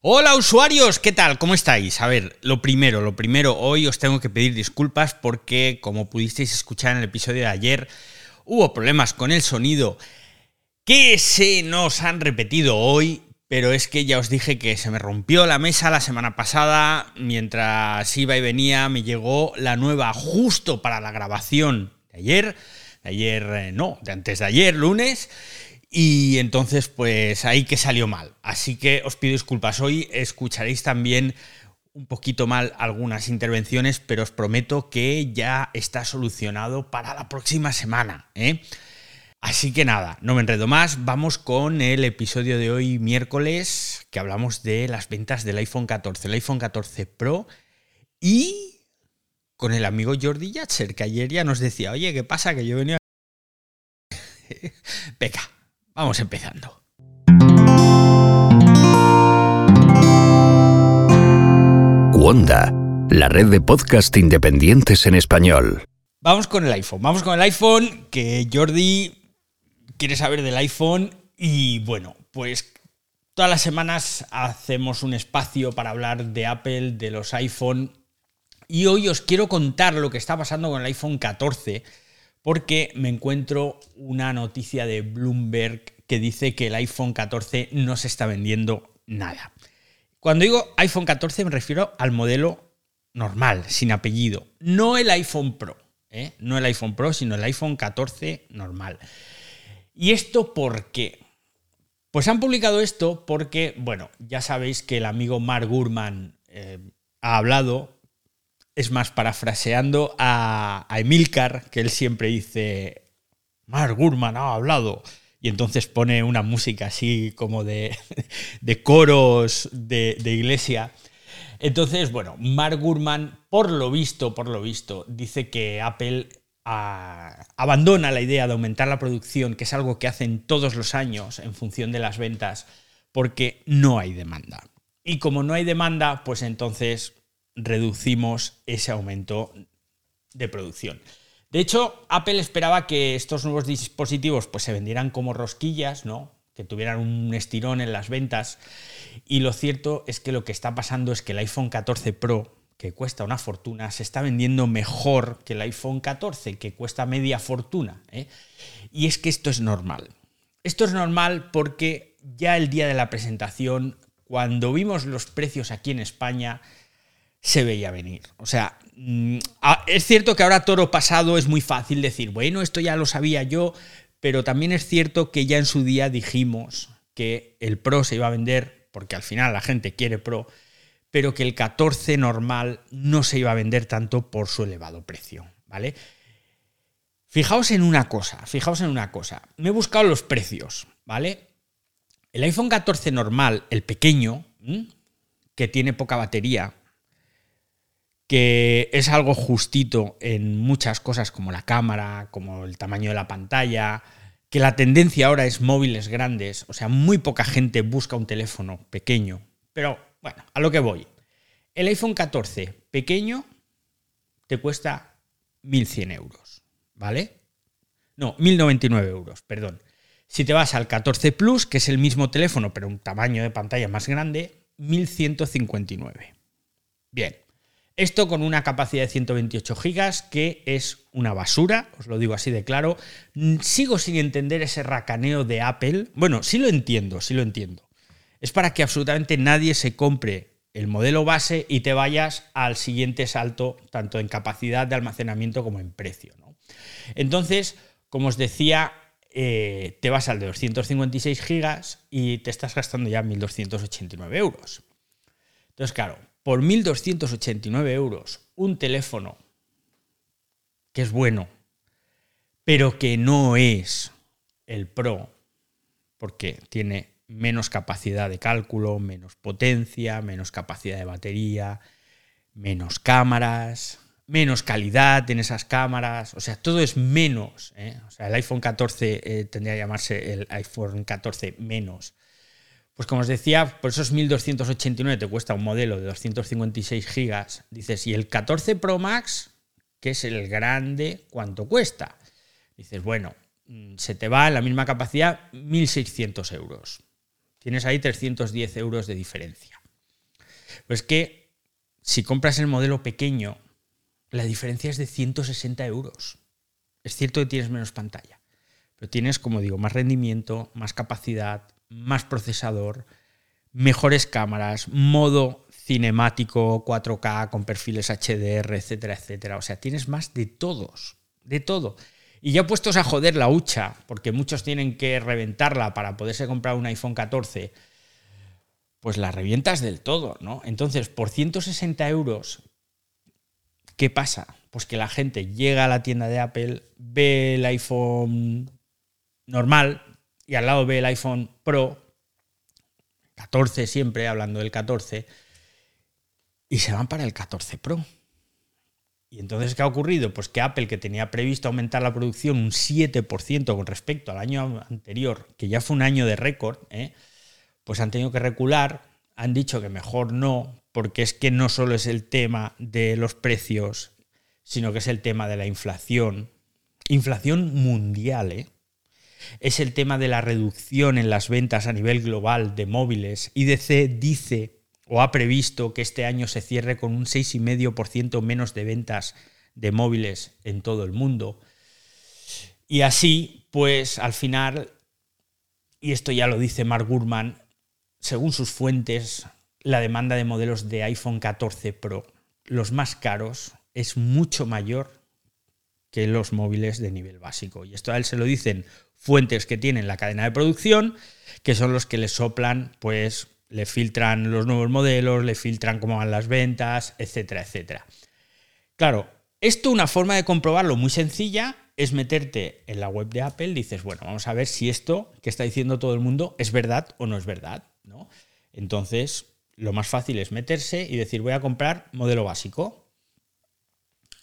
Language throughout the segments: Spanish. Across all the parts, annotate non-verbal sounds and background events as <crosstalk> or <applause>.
Hola usuarios, ¿qué tal? ¿Cómo estáis? A ver, lo primero, lo primero, hoy os tengo que pedir disculpas porque, como pudisteis escuchar en el episodio de ayer, hubo problemas con el sonido que se nos han repetido hoy, pero es que ya os dije que se me rompió la mesa la semana pasada, mientras iba y venía me llegó la nueva justo para la grabación de ayer, de ayer eh, no, de antes de ayer, lunes, y entonces, pues ahí que salió mal. Así que os pido disculpas. Hoy escucharéis también un poquito mal algunas intervenciones, pero os prometo que ya está solucionado para la próxima semana. ¿eh? Así que nada, no me enredo más. Vamos con el episodio de hoy, miércoles, que hablamos de las ventas del iPhone 14, el iPhone 14 Pro y con el amigo Jordi Yatcher, que ayer ya nos decía, oye, ¿qué pasa? Que yo venía... <laughs> Venga, Vamos empezando. Wanda, la red de podcast independientes en español. Vamos con el iPhone. Vamos con el iPhone, que Jordi quiere saber del iPhone y bueno, pues todas las semanas hacemos un espacio para hablar de Apple, de los iPhone y hoy os quiero contar lo que está pasando con el iPhone 14 porque me encuentro una noticia de Bloomberg que dice que el iPhone 14 no se está vendiendo nada. Cuando digo iPhone 14 me refiero al modelo normal, sin apellido, no el iPhone Pro, ¿eh? no el iPhone Pro, sino el iPhone 14 normal. ¿Y esto por qué? Pues han publicado esto porque, bueno, ya sabéis que el amigo Mark Gurman eh, ha hablado es más, parafraseando a, Emilcar, que él siempre dice, Mark Gurman ha hablado. Y entonces pone una música así como de, <laughs> coros de, iglesia. Entonces, bueno, Mark Gurman, por lo visto, por lo visto, dice que Apple ah, abandona la idea de aumentar la producción, que es algo que hacen todos los años en función de las ventas, porque no hay demanda. Y como no hay demanda, pues entonces reducimos ese aumento de producción. De hecho, Apple esperaba que estos nuevos dispositivos pues, se vendieran como rosquillas, ¿no? que tuvieran un estirón en las ventas. Y lo cierto es que lo que está pasando es que el iPhone 14 Pro, que cuesta una fortuna, se está vendiendo mejor que el iPhone 14, que cuesta media fortuna. ¿eh? Y es que esto es normal. Esto es normal porque ya el día de la presentación, cuando vimos los precios aquí en España, se veía venir. O sea, mm, es cierto que ahora toro pasado es muy fácil decir, bueno, esto ya lo sabía yo, pero también es cierto que ya en su día dijimos que el Pro se iba a vender, porque al final la gente quiere Pro, pero que el 14 normal no se iba a vender tanto por su elevado precio, ¿vale? Fijaos en una cosa, fijaos en una cosa. Me he buscado los precios, ¿vale? El iPhone 14 normal, el pequeño, que tiene poca batería, que es algo justito en muchas cosas como la cámara, como el tamaño de la pantalla, que la tendencia ahora es móviles grandes, o sea, muy poca gente busca un teléfono pequeño. Pero bueno, a lo que voy. El iPhone 14 pequeño te cuesta 1.100 euros, ¿vale? No, 1.099 euros, perdón. Si te vas al 14 Plus, que es el mismo teléfono, pero un tamaño de pantalla más grande, 1.159. Bien. Esto con una capacidad de 128 GB, que es una basura, os lo digo así de claro. Mm, sigo sin entender ese racaneo de Apple. Bueno, sí lo entiendo, sí lo entiendo. Es para que absolutamente nadie se compre el modelo base y te vayas al siguiente salto, tanto en capacidad de almacenamiento como en precio. Entonces, como os decía, eh, te vas al de 256 GB y te estás gastando ya 1.289 euros. Entonces, claro, por 1.289 euros un teléfono que es bueno, pero que no es el Pro, porque tiene menos capacidad de cálculo, menos potencia, menos capacidad de batería, menos cámaras, menos calidad en esas cámaras, o sea, todo es menos. ¿eh? O sea, el iPhone 14 eh, tendría que llamarse el iPhone 14 menos. Pues como os decía, por esos 1.289 te cuesta un modelo de 256 gigas. Dices, ¿y el 14 Pro Max, que es el grande, cuánto cuesta? Dices, bueno, mm, se te va la misma capacidad 1.600 euros. Tienes ahí 310 euros de diferencia. Pues que si compras el modelo pequeño, la diferencia es de 160 euros. Es cierto que tienes menos pantalla, pero tienes, como digo, más rendimiento, más capacidad, más procesador, mejores cámaras, modo cinemático 4K con perfiles HDR, etcétera, etcétera. O sea, tienes más de todos, de todo. Y ya puestos a joder la hucha, porque muchos tienen que reventarla para poderse comprar un iPhone 14, pues la revientas del todo, ¿no? Entonces, por 160 euros, ¿qué pasa? Pues que la gente llega a la tienda de Apple, ve el iPhone normal y al lado ve el iPhone Pro, 14 siempre, hablando del 14, y se van para el 14 Pro. Y entonces, ¿qué ha ocurrido? Pues que Apple, que tenía previsto aumentar la producción un 7% con respecto al año anterior, que ya fue un año de récord, ¿eh? pues han tenido que recular, han dicho que mejor no, porque es que no solo es el tema de los precios, sino que es el tema de la inflación. Inflación mundial, ¿eh? Es el tema de la reducción en las ventas a nivel global de móviles. IDC dice o ha previsto que este año se cierre con un 6,5% menos de ventas de móviles en todo el mundo. Y así, pues al final, y esto ya lo dice Mark Gurman, según sus fuentes, la demanda de modelos de iPhone 14 Pro, los más caros, es mucho mayor que los móviles de nivel básico. Y esto a él se lo dicen fuentes que tienen la cadena de producción, que son los que le soplan, pues le filtran los nuevos modelos, le filtran cómo van las ventas, etcétera, etcétera. Claro, esto una forma de comprobarlo muy sencilla es meterte en la web de Apple, dices, bueno, vamos a ver si esto que está diciendo todo el mundo es verdad o no es verdad, ¿no? Entonces, lo más fácil es meterse y decir, voy a comprar modelo básico.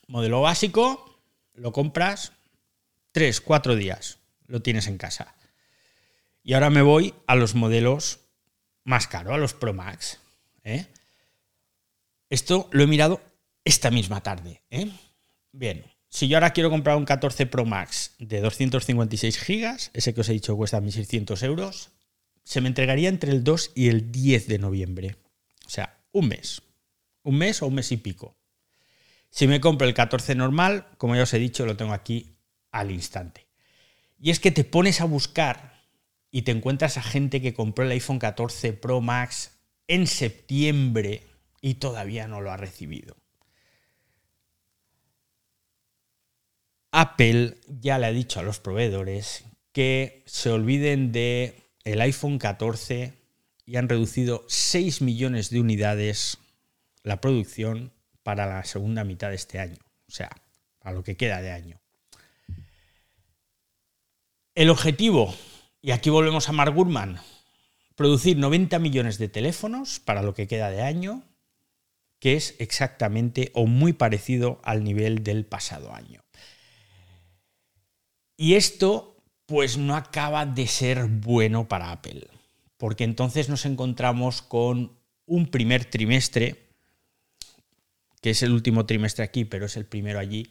Modelo básico, lo compras tres, cuatro días, lo tienes en casa. Y ahora me voy a los modelos más caro, a los Pro Max. ¿eh? Esto lo he mirado esta misma tarde. ¿eh? Bien, si yo ahora quiero comprar un 14 Pro Max de 256 gigas, ese que os he dicho cuesta 1.600 euros, se me entregaría entre el 2 y el 10 de noviembre. O sea, un mes. Un mes o un mes y pico. Si me compro el 14 normal, como ya os he dicho, lo tengo aquí al instante. Y es que te pones a buscar y te encuentras a gente que compró el iPhone 14 Pro Max en septiembre y todavía no lo ha recibido. Apple ya le ha dicho a los proveedores que se olviden de el iPhone 14 y han reducido 6 millones de unidades la producción para la segunda mitad de este año, o sea, a lo que queda de año. El objetivo y aquí volvemos a Mark Gurman. Producir 90 millones de teléfonos para lo que queda de año, que es exactamente o muy parecido al nivel del pasado año. Y esto pues no acaba de ser bueno para Apple, porque entonces nos encontramos con un primer trimestre, que es el último trimestre aquí, pero es el primero allí,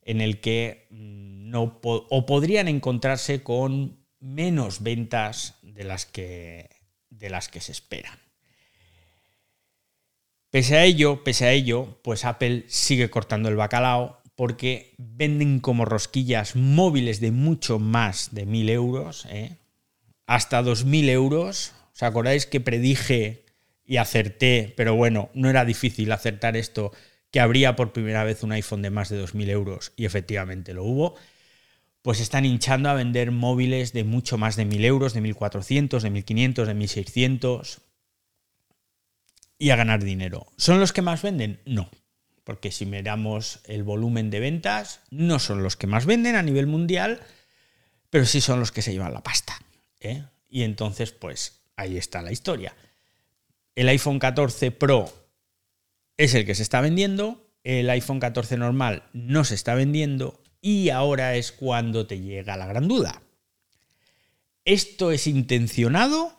en el que mm, no o podrían encontrarse con menos ventas de las que, de las que se esperan. Pese a ello, pese a ello, pues Apple sigue cortando el bacalao porque venden como rosquillas móviles de mucho más de 1.000 euros, ¿eh? hasta 2.000 euros. ¿Os acordáis que predije y acerté, pero bueno, no era difícil acertar esto, que habría por primera vez un iPhone de más de 2.000 euros y efectivamente lo hubo? pues están hinchando a vender móviles de mucho más de 1.000 euros, de 1.400, de 1.500, de 1.600 y a ganar dinero. ¿Son los que más venden? No, porque si miramos el volumen de ventas, no son los que más venden a nivel mundial, pero sí son los que se llevan la pasta. ¿eh? Y entonces, pues ahí está la historia. El iPhone 14 Pro es el que se está vendiendo, el iPhone 14 normal no se está vendiendo y ahora es cuando te llega la gran duda. ¿Esto es intencionado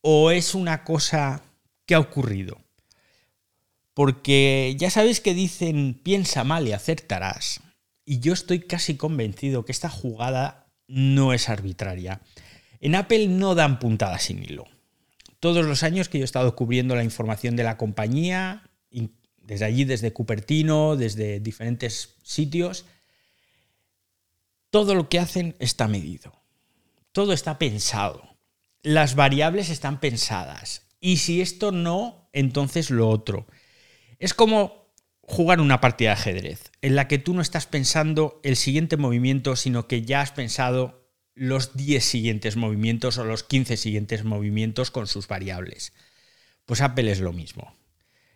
o es una cosa que ha ocurrido? Porque ya sabéis que dicen piensa mal y acertarás. Y yo estoy casi convencido que esta jugada no es arbitraria. En Apple no dan puntadas sin hilo. Todos los años que yo he estado cubriendo la información de la compañía, desde allí, desde Cupertino, desde diferentes sitios, todo lo que hacen está medido. Todo está pensado. Las variables están pensadas. Y si esto no, entonces lo otro. Es como jugar una partida de ajedrez, en la que tú no estás pensando el siguiente movimiento, sino que ya has pensado los 10 siguientes movimientos o los 15 siguientes movimientos con sus variables. Pues Apple es lo mismo.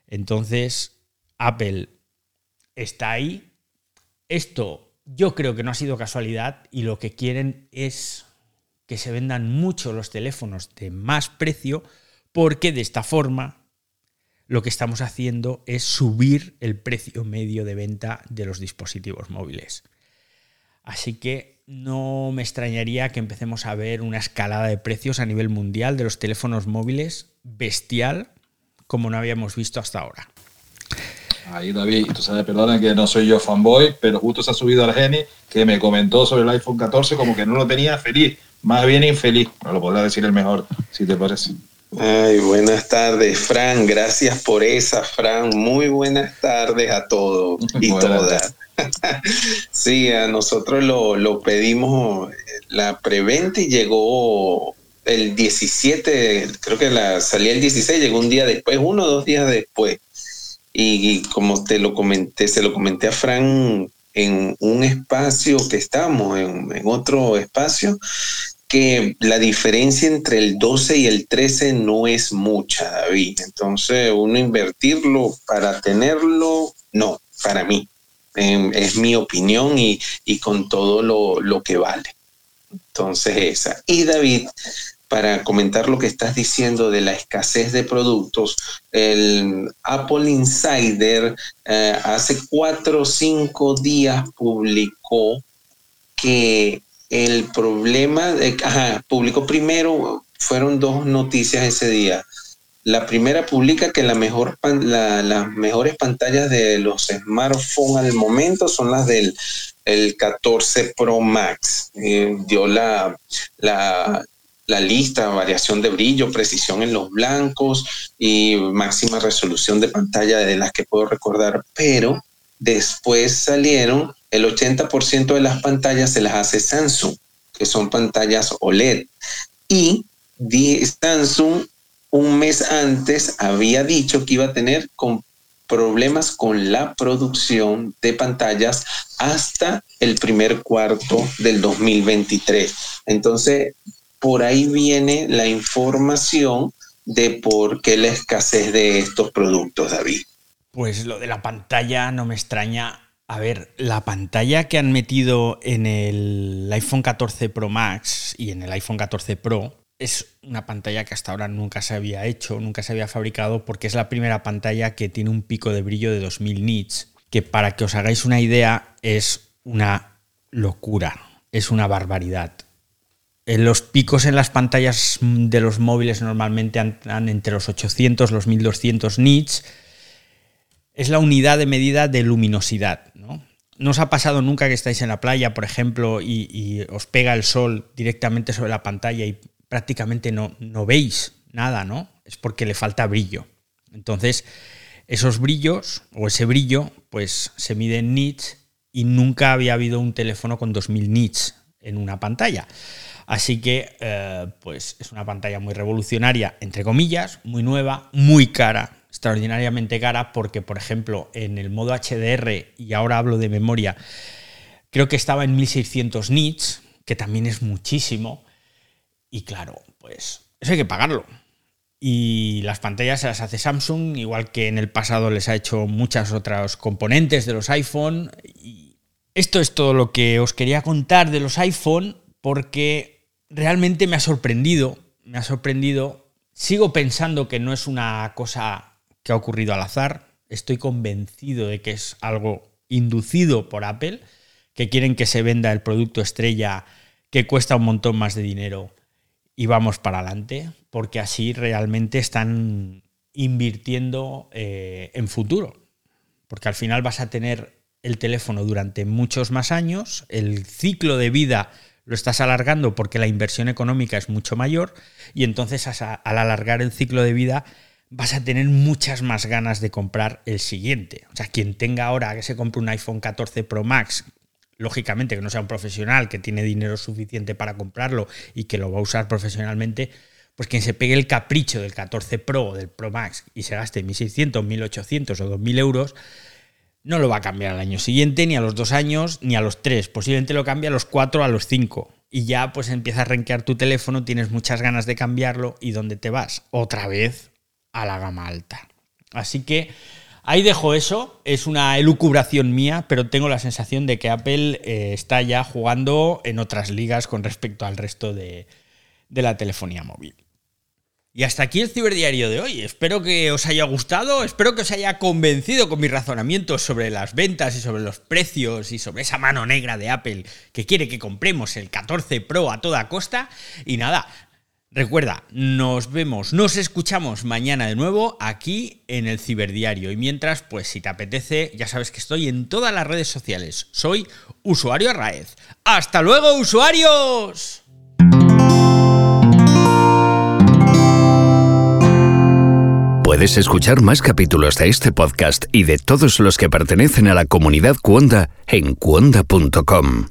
Entonces, Apple está ahí. Esto yo creo que no ha sido casualidad y lo que quieren es que se vendan mucho los teléfonos de más precio porque de esta forma lo que estamos haciendo es subir el precio medio de venta de los dispositivos móviles. Así que no me extrañaría que empecemos a ver una escalada de precios a nivel mundial de los teléfonos móviles bestial como no habíamos visto hasta ahora. Ahí David, tú sabes, perdona que no soy yo fanboy, pero justo se ha subido Argeni que me comentó sobre el iPhone 14 como que no lo tenía feliz, más bien infeliz. No lo podrá decir el mejor, si te parece. Ay, buenas tardes, Fran. Gracias por esa, Fran. Muy buenas tardes a todos y <laughs> todas. <laughs> sí, a nosotros lo, pedimos la preventa y llegó el 17, creo que la salía el 16, llegó un día después, uno o dos días después. Y, como te lo comenté, se lo comenté a Fran en un espacio que estamos, en, en otro espacio, que la diferencia entre el 12 y el 13 no es mucha, David. Entonces, uno invertirlo para tenerlo, no, para mí. Em, es mi opinión y, con todo lo, lo, que vale. Entonces, esa. Y David, para comentar lo que estás diciendo de la escasez de productos, el Apple Insider eh, hace cuatro o cinco días publicó que el problema, de, ajá, publicó primero, fueron dos noticias ese día. La primera publica que las mejores pantallas de los smartphones al momento son las del el 14 Pro Max. Eh, dio la, la, la lista, variación de brillo, precisión en los blancos y máxima resolución de pantalla de las que puedo recordar, pero después salieron el 80% de las pantallas se las hace Samsung, que son pantallas OLED. Y Samsung un mes antes había dicho que iba a tener problemas con la producción de pantallas hasta el primer cuarto del 2023. Entonces, por ahí viene la información de por qué la escasez de estos productos, David. Pues lo de la pantalla no me extraña a ver, la pantalla que han metido en el iPhone 14 Pro Max y en el iPhone 14 Pro es una pantalla que hasta ahora nunca se había hecho, nunca se había fabricado, porque es la primera pantalla que tiene un pico de brillo de 2000 nits, que para que os hagáis una idea es una locura, es una barbaridad. Eh, los picos en las pantallas de los móviles normalmente andan entre los 800 y los 1200 nits, es la unidad de medida de luminosidad. ¿no? ¿No os ha pasado nunca que estáis en la playa, por ejemplo, y, os pega el sol directamente sobre la pantalla y prácticamente no, no veis nada, ¿no? Es porque le falta brillo. Entonces, esos brillos o ese brillo, pues se mide en nits y nunca había habido un teléfono con 2000 nits en una pantalla. Así que, eh, pues es una pantalla muy revolucionaria, entre comillas, muy nueva, muy cara, extraordinariamente cara porque, por ejemplo, en el modo HDR, y ahora hablo de memoria, creo que estaba en 1600 nits, que también es muchísimo. Y claro, pues eso hay que pagarlo. Y las pantallas se las hace Samsung, igual que en el pasado les ha hecho muchas otras componentes de los iPhone. Y esto es todo lo que os quería contar de los iPhone, porque realmente me ha sorprendido. Me ha sorprendido. Sigo pensando que no es una cosa que ha ocurrido al azar. Estoy convencido de que es algo inducido por Apple, que quieren que se venda el producto estrella que cuesta un montón más de dinero y vamos para adelante, porque así realmente están invirtiendo eh, en futuro. Porque al final vas a tener el teléfono durante muchos más años, el ciclo de vida lo estás alargando porque la inversión económica es mucho mayor y entonces al alargar el ciclo de vida vas a tener muchas más ganas de comprar el siguiente. O sea, quien tenga ahora que se compre un iPhone 14 Pro Max, lógicamente que no sea un profesional que tiene dinero suficiente para comprarlo y que lo va a usar profesionalmente, pues quien se pegue el capricho del 14 Pro o del Pro Max y se gaste 1.600, 1.800 o 2.000 euros, no lo va a cambiar al año siguiente, ni a los dos años, ni a los tres. Posiblemente lo cambie a los cuatro, a los cinco. Y ya pues empieza a renquear tu teléfono, tienes muchas ganas de cambiarlo y ¿dónde te vas? Otra vez a la gama alta. Así que ahí dejo eso. Es una elucubración mía, pero tengo la sensación de que Apple eh, está ya jugando en otras ligas con respecto al resto de la telefonía móvil. Y hasta aquí el ciberdiario de hoy. Espero que os haya gustado, espero que os haya convencido con mis razonamientos sobre las ventas y sobre los precios y sobre esa mano negra de Apple que quiere que compremos el 14 Pro a toda costa. Y nada, recuerda, nos vemos, nos escuchamos mañana de nuevo aquí en el ciberdiario. Y mientras, pues si te apetece, ya sabes que estoy en todas las redes sociales. Soy usuario Arraez. ¡Hasta luego, usuarios! Puedes escuchar más capítulos de este podcast y de todos los que pertenecen a la comunidad Cuonda en cuonda.com.